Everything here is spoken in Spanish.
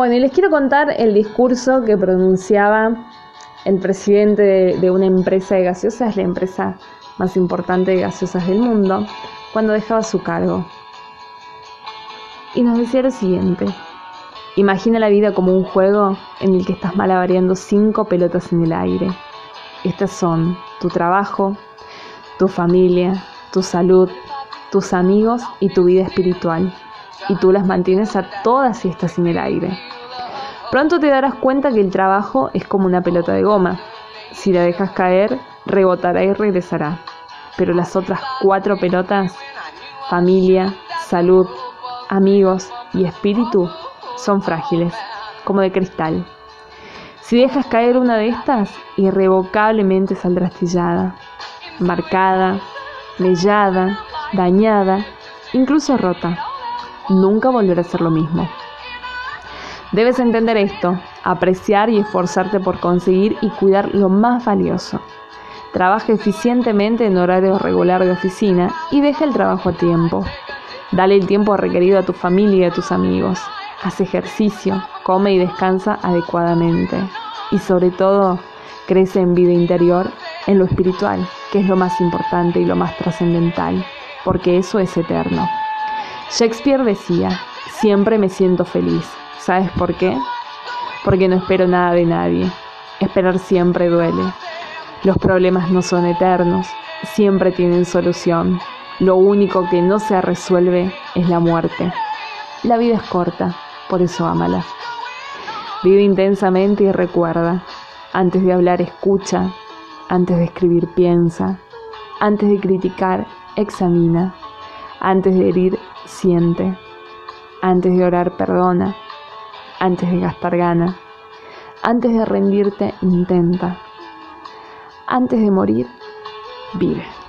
Bueno, y les quiero contar el discurso que pronunciaba el presidente de, una empresa de gaseosas, la empresa más importante de gaseosas del mundo, cuando dejaba su cargo. Y nos decía lo siguiente. Imagina la vida como un juego en el que estás malabareando cinco pelotas en el aire. Estas son tu trabajo, tu familia, tu salud, tus amigos y tu vida espiritual. Y tú las mantienes a todas estas en el aire. Pronto te darás cuenta que el trabajo es como una pelota de goma. Si la dejas caer, rebotará y regresará. Pero las otras cuatro pelotas, familia, salud, amigos y espíritu, son frágiles, como de cristal. Si dejas caer una de estas, irrevocablemente saldrá astillada, marcada, mellada, dañada, incluso rota. Nunca volverá a ser lo mismo. Debes entender esto, apreciar y esforzarte por conseguir y cuidar lo más valioso. Trabaja eficientemente en horario regular de oficina y deja el trabajo a tiempo. Dale el tiempo requerido a tu familia y a tus amigos. Haz ejercicio, come y descansa adecuadamente. Y sobre todo, crece en vida interior, en lo espiritual, que es lo más importante y lo más trascendental, porque eso es eterno. Shakespeare decía, siempre me siento feliz. ¿Sabes por qué? Porque no espero nada de nadie. Esperar siempre duele. Los problemas no son eternos, siempre tienen solución. Lo único que no se resuelve es la muerte. La vida es corta, por eso ámala. Vive intensamente y recuerda. Antes de hablar, escucha. Antes de escribir, piensa. Antes de criticar, examina. Antes de herir, siente. Antes de orar, perdona. Antes de gastar, gana. Antes de rendirte, intenta. Antes de morir, vive.